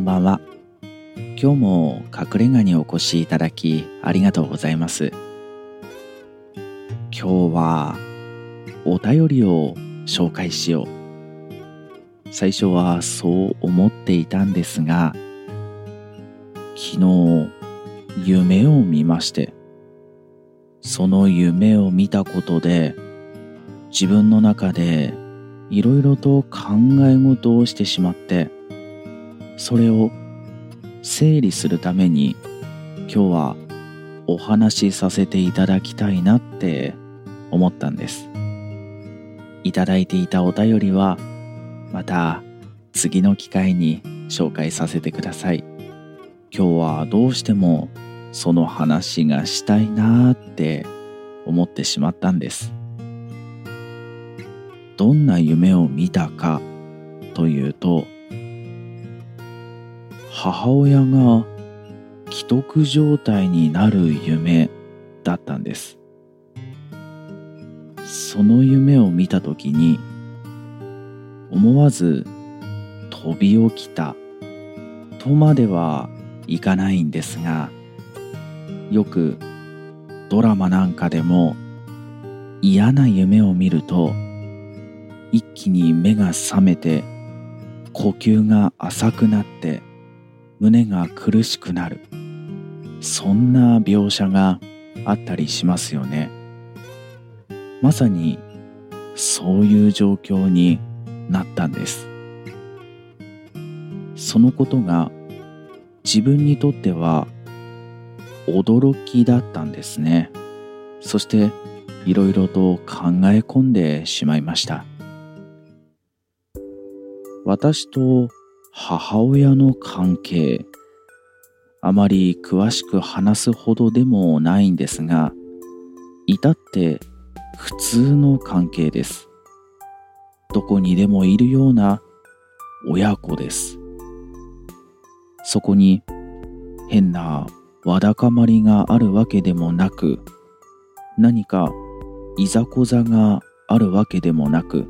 んばんは。今日も隠れ家にお越しいただきありがとうございます。今日はお便りを紹介しよう。最初はそう思っていたんですが昨日夢を見ましてその夢を見たことで自分の中でいろいろと考え事をしてしまってそれを整理するために今日はお話しさせていただきたいなって思ったんです。いただいていたお便りはまた次の機会に紹介させてください。今日はどうしてもその話がしたいなって思ってしまったんです。どんな夢を見たかというと母親が既得状態になる夢だったんです。その夢を見た時に思わず飛び起きたとまではいかないんですがよくドラマなんかでも嫌な夢を見ると一気に目が覚めて呼吸が浅くなって胸が苦しくなる。そんな描写があったりしますよね。まさにそういう状況になったんです。そのことが自分にとっては驚きだったんですね。そしていろいろと考え込んでしまいました。私と母親の関係あまり詳しく話すほどでもないんですが至って普通の関係です。どこにでもいるような親子です。そこに変なわだかまりがあるわけでもなく何かいざこざがあるわけでもなく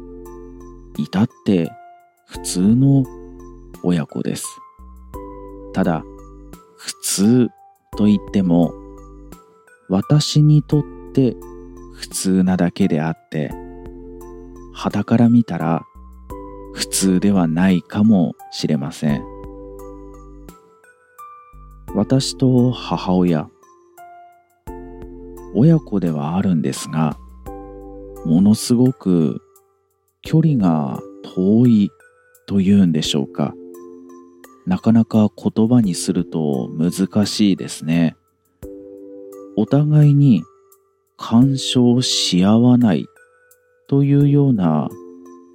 至って普通の親子です。ただ、普通と言っても、私にとって普通なだけであって、肌から見たら普通ではないかもしれません。私と母親、親子ではあるんですが、ものすごく距離が遠いというんでしょうか。なかなか言葉にすると難しいですね。お互いに干渉し合わないというような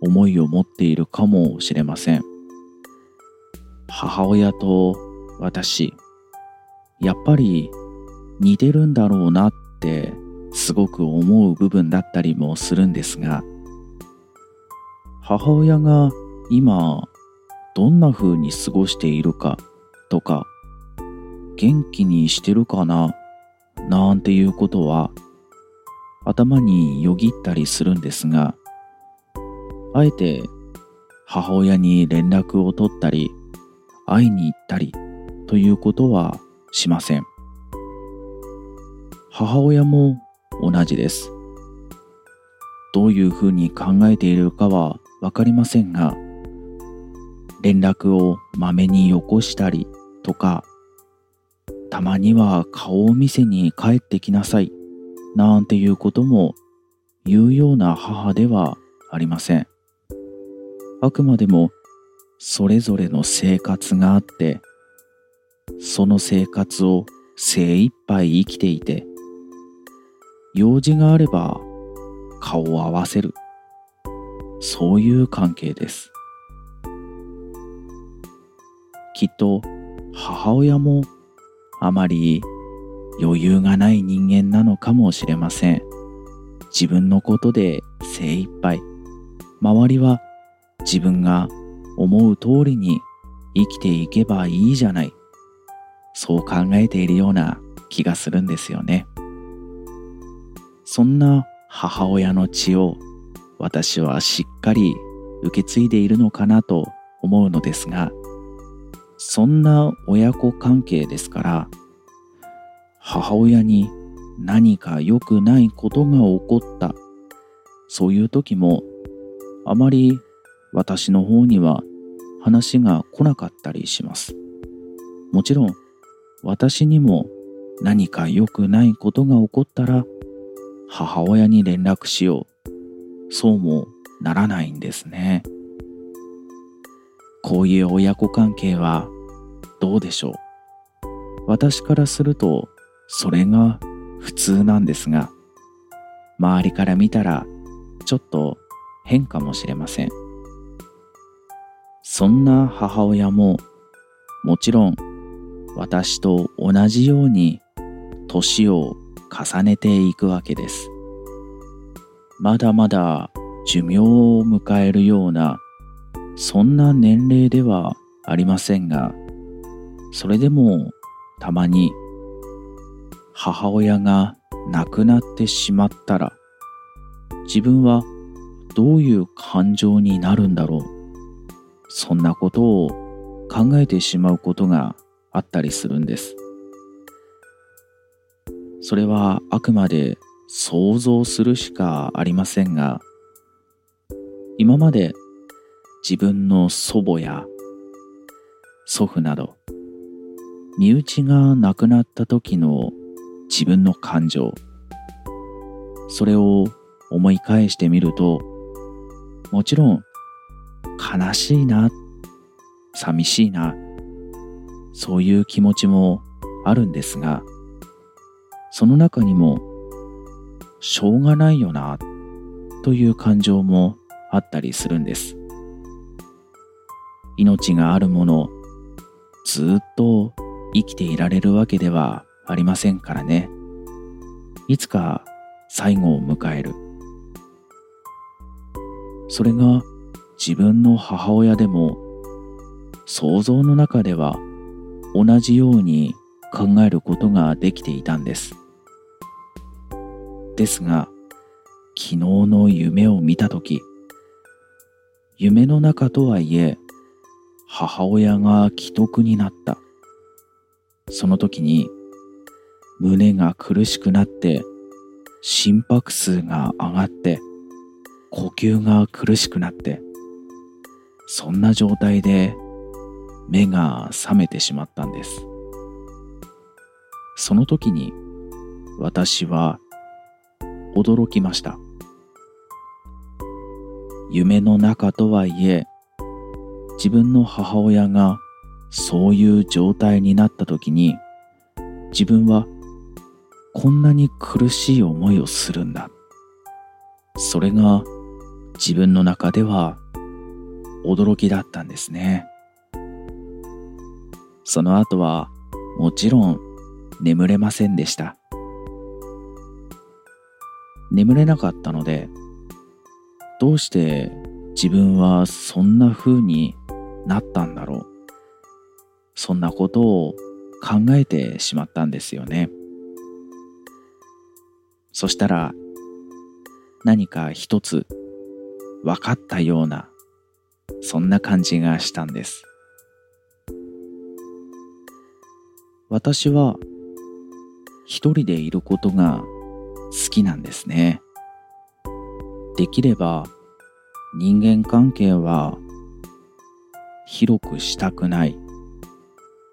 思いを持っているかもしれません。母親と私、やっぱり似てるんだろうなってすごく思う部分だったりもするんですが、母親が今どんな風に過ごしているかとか、元気にしてるかななんていうことは頭によぎったりするんですが、あえて母親に連絡を取ったり、会いに行ったりということはしません。母親も同じです。どういうふうに考えているかはわかりませんが、連絡をまめによこしたりとか、たまには顔を見せに帰ってきなさいなんていうことも言うような母ではありません。あくまでもそれぞれの生活があって、その生活を精一杯生きていて、用事があれば顔を合わせる。そういう関係です。きっと母親もあまり余裕がない人間なのかもしれません。自分のことで精一杯。周りは自分が思う通りに生きていけばいいじゃない。そう考えているような気がするんですよね。そんな母親の血を私はしっかり受け継いでいるのかなと思うのですが、そんな親子関係ですから母親に何か良くないことが起こったそういう時もあまり私の方には話が来なかったりします。もちろん私にも何か良くないことが起こったら母親に連絡しよう。そうもならないんですね。こういう親子関係はどうでしょう？私からするとそれが普通なんですが周りから見たらちょっと変かもしれません。そんな母親ももちろん私と同じように年を重ねていくわけです。まだまだ寿命を迎えるようなそんな年齢ではありませんがそれでもたまに母親が亡くなってしまったら自分はどういう感情になるんだろうそんなことを考えてしまうことがあったりするんです。それはあくまで想像するしかありませんが今まで自分の祖母や祖父など身内が亡くなった時の自分の感情それを思い返してみるともちろん悲しいな寂しいなそういう気持ちもあるんですがその中にもしょうがないよなという感情もあったりするんです。命があるものずっと生きていられるわけではありませんからね。いつか最後を迎える。それが自分の母親でも想像の中では同じように考えることができていたんです。ですが、昨日の夢を見たとき、夢の中とはいえ、母親が既得になった。その時に胸が苦しくなって心拍数が上がって呼吸が苦しくなってそんな状態で目が覚めてしまったんですその時に私は驚きました夢の中とはいえ自分の母親がそういう状態になった時に自分はこんなに苦しい思いをするんだ。それが自分の中では驚きだったんですね。その後はもちろん眠れませんでした。眠れなかったのでどうして自分はそんな風になったんだろうそんなことを考えてしまったんですよね。そしたら何か一つ分かったようなそんな感じがしたんです。私は一人でいることが好きなんですね。できれば人間関係は広くしたくない。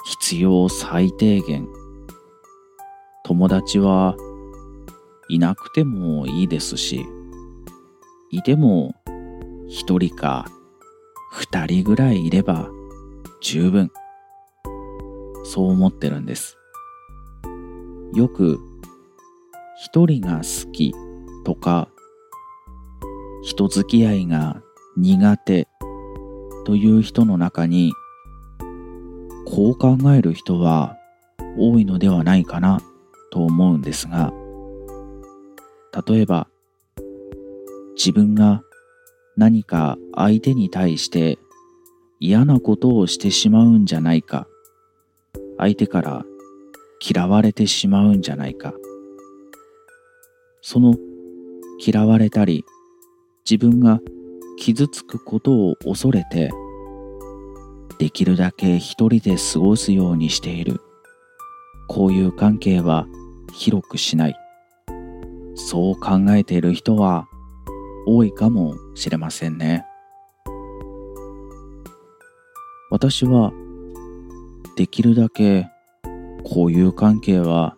必要最低限。友達はいなくてもいいですしいても一人か二人ぐらいいれば十分。そう思ってるんです。よく一人が好きとか人付き合いが苦手という人の中にこう考える人は多いのではないかなと思うんですが例えば自分が何か相手に対して嫌なことをしてしまうんじゃないか相手から嫌われてしまうんじゃないかその嫌われたり自分が傷つくことを恐れてできるだけ一人で過ごすようにしている。こういう関係は広くしない。そう考えている人は多いかもしれませんね。私はできるだけこういう関係は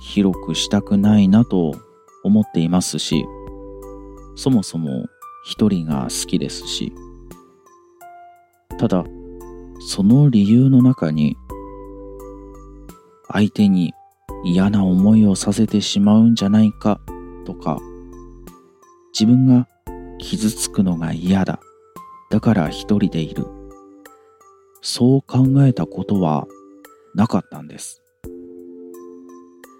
広くしたくないなと思っていますし、そもそも一人が好きですし、ただ、その理由の中に、相手に嫌な思いをさせてしまうんじゃないかとか、自分が傷つくのが嫌だ。だから一人でいる。そう考えたことはなかったんです。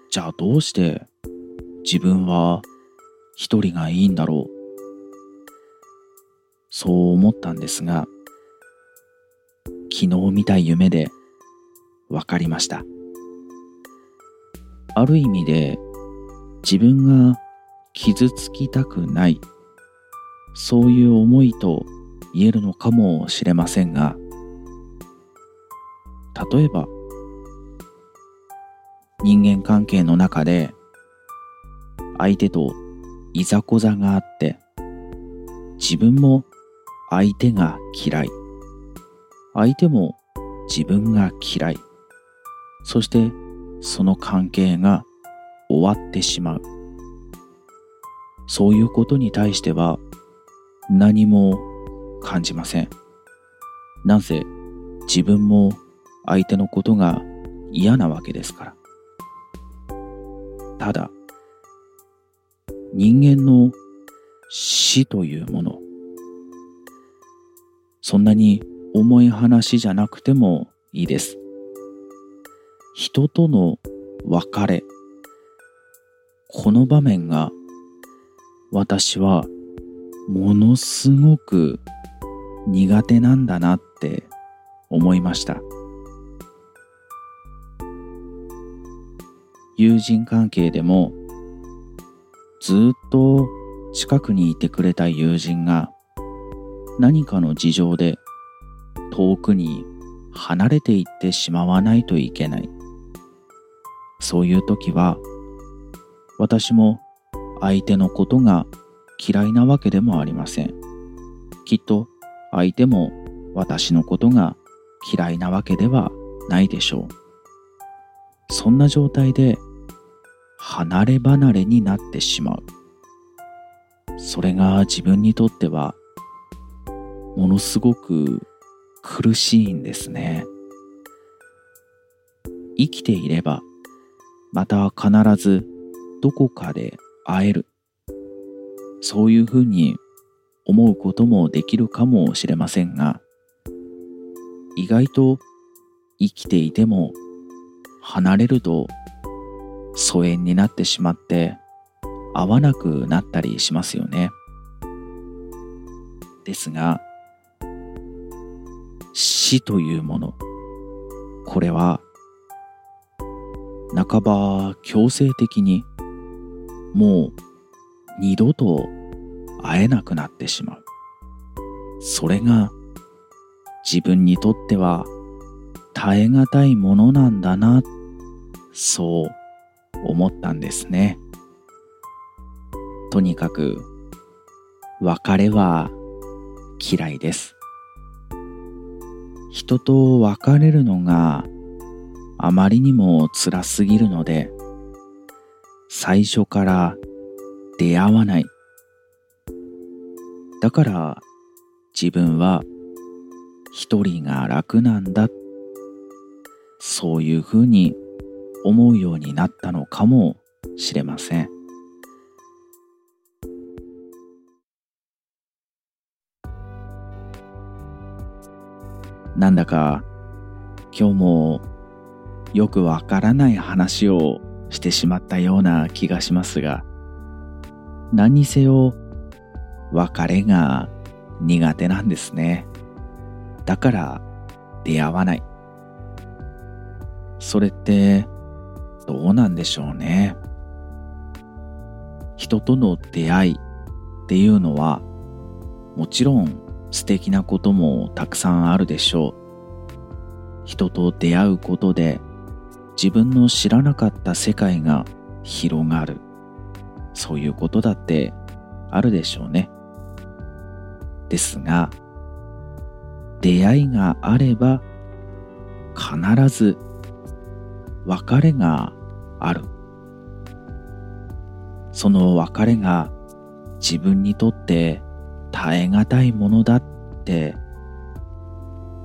じゃあどうして自分は一人がいいんだろうそう思ったんですが、昨日見た夢で分かりました。ある意味で自分が傷つきたくない、そういう思いと言えるのかもしれませんが、例えば人間関係の中で相手といざこざがあって自分も相手が嫌い。相手も自分が嫌い。そしてその関係が終わってしまう。そういうことに対しては何も感じません。なぜ自分も相手のことが嫌なわけですから。ただ、人間の死というもの、そんなに重い話じゃなくてもいいです。人との別れ、この場面が私はものすごく苦手なんだなって思いました。友人関係でもずっと近くにいてくれた友人が何かの事情で遠くに離れていってしまわないといけない。そういう時は私も相手のことが嫌いなわけでもありません。きっと相手も私のことが嫌いなわけではないでしょう。そんな状態で離れ離れになってしまう。それが自分にとってはものすごく苦しいんですね。生きていればまた必ずどこかで会える。そういうふうに思うこともできるかもしれませんが意外と生きていても離れると疎遠になってしまって会わなくなったりしますよね。ですが死というものこれは半ば強制的にもう二度と会えなくなってしまう。それが自分にとっては耐え難いものなんだな、そう思ったんですね。とにかく、別れは嫌いです。人と別れるのがあまりにも辛すぎるので、最初から出会わない。だから自分は一人が楽なんだ。そういうふうに思うようになったのかもしれません。なんだか今日もよくわからない話をしてしまったような気がしますが何にせよ別れが苦手なんですね。だから出会わない。それってどうなんでしょうね。人との出会いっていうのはもちろん素敵なこともたくさんあるでしょう。人と出会うことで自分の知らなかった世界が広がる。そういうことだってあるでしょうね。ですが出会いがあれば必ず別れがある。その別れが自分にとって耐え難いものだって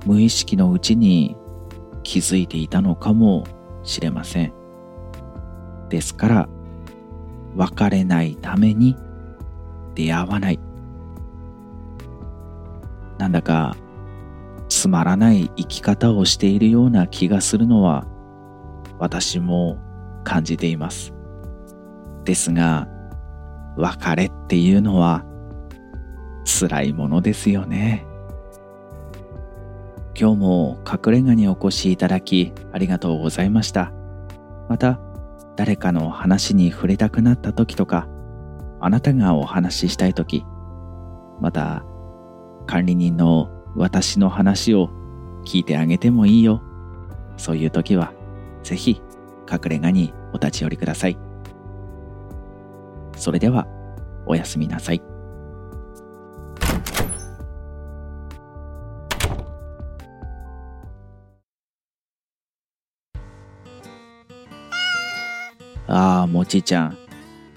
無意識のうちに気づいていたのかもしれません。ですから別れないために出会わない。なんだかつまらない生き方をしているような気がするのは私も感じています。ですが別れっていうのは辛いものですよね。今日も隠れ家にお越しいただきありがとうございました。また誰かの話に触れたくなった時とかあなたがお話ししたい時また管理人の私の話を聞いてあげてもいいよ。そういう時はぜひ隠れ家にお立ち寄りください。それではおやすみなさい。ああ、もちちゃん。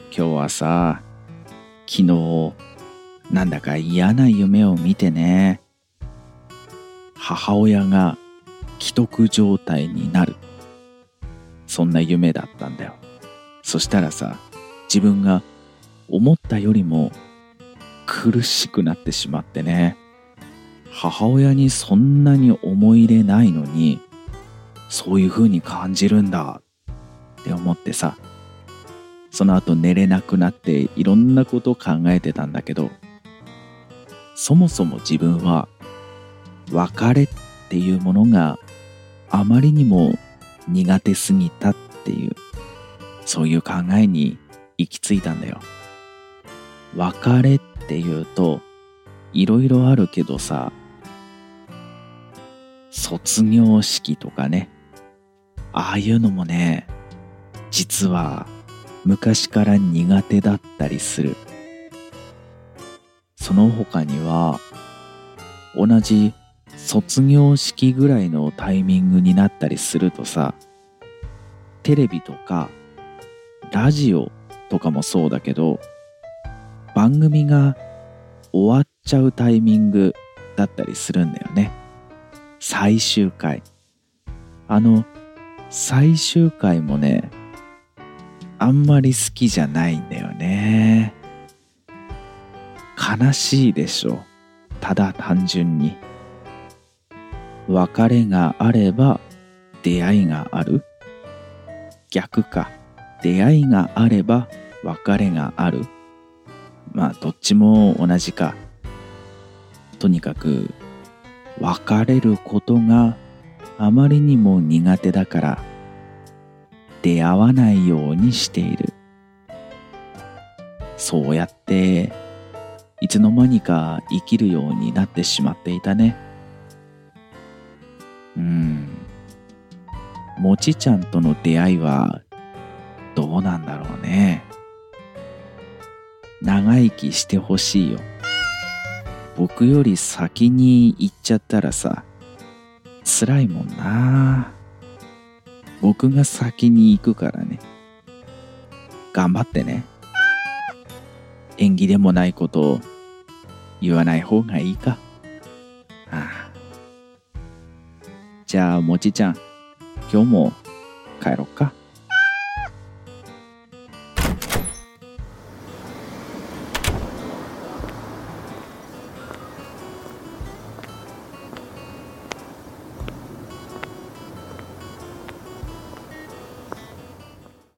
今日はさ、昨日、なんだか嫌な夢を見てね。母親が既得状態になる。そんな夢だったんだよ。そしたらさ、自分が思ったよりも苦しくなってしまってね。母親にそんなに思い入れないのに、そういう風に感じるんだって思ってさその後寝れなくなっていろんなことを考えてたんだけどそもそも自分は別れっていうものがあまりにも苦手すぎたっていうそういう考えに行き着いたんだよ。別れっていうといろいろあるけどさ卒業式とかねああいうのもね実は昔から苦手だったりする。その他には同じ卒業式ぐらいのタイミングになったりするとさテレビとかラジオとかもそうだけど番組が終わっちゃうタイミングだったりするんだよね。最終回。あの最終回もねあんまり好きじゃないんだよね。悲しいでしょ。ただ単純に。別れがあれば出会いがある。逆か。出会いがあれば別れがある。まあどっちも同じか。とにかく別れることがあまりにも苦手だから。出会わないようにしている。そうやっていつの間にか生きるようになってしまっていたね。うん。もちちゃんとの出会いはどうなんだろうね。長生きしてほしいよ。僕より先に行っちゃったらさ辛いもんな。僕が先に行くからね。頑張ってね。縁起でもないことを言わない方がいいか。ああ。じゃあもちちゃん今日も帰ろっか。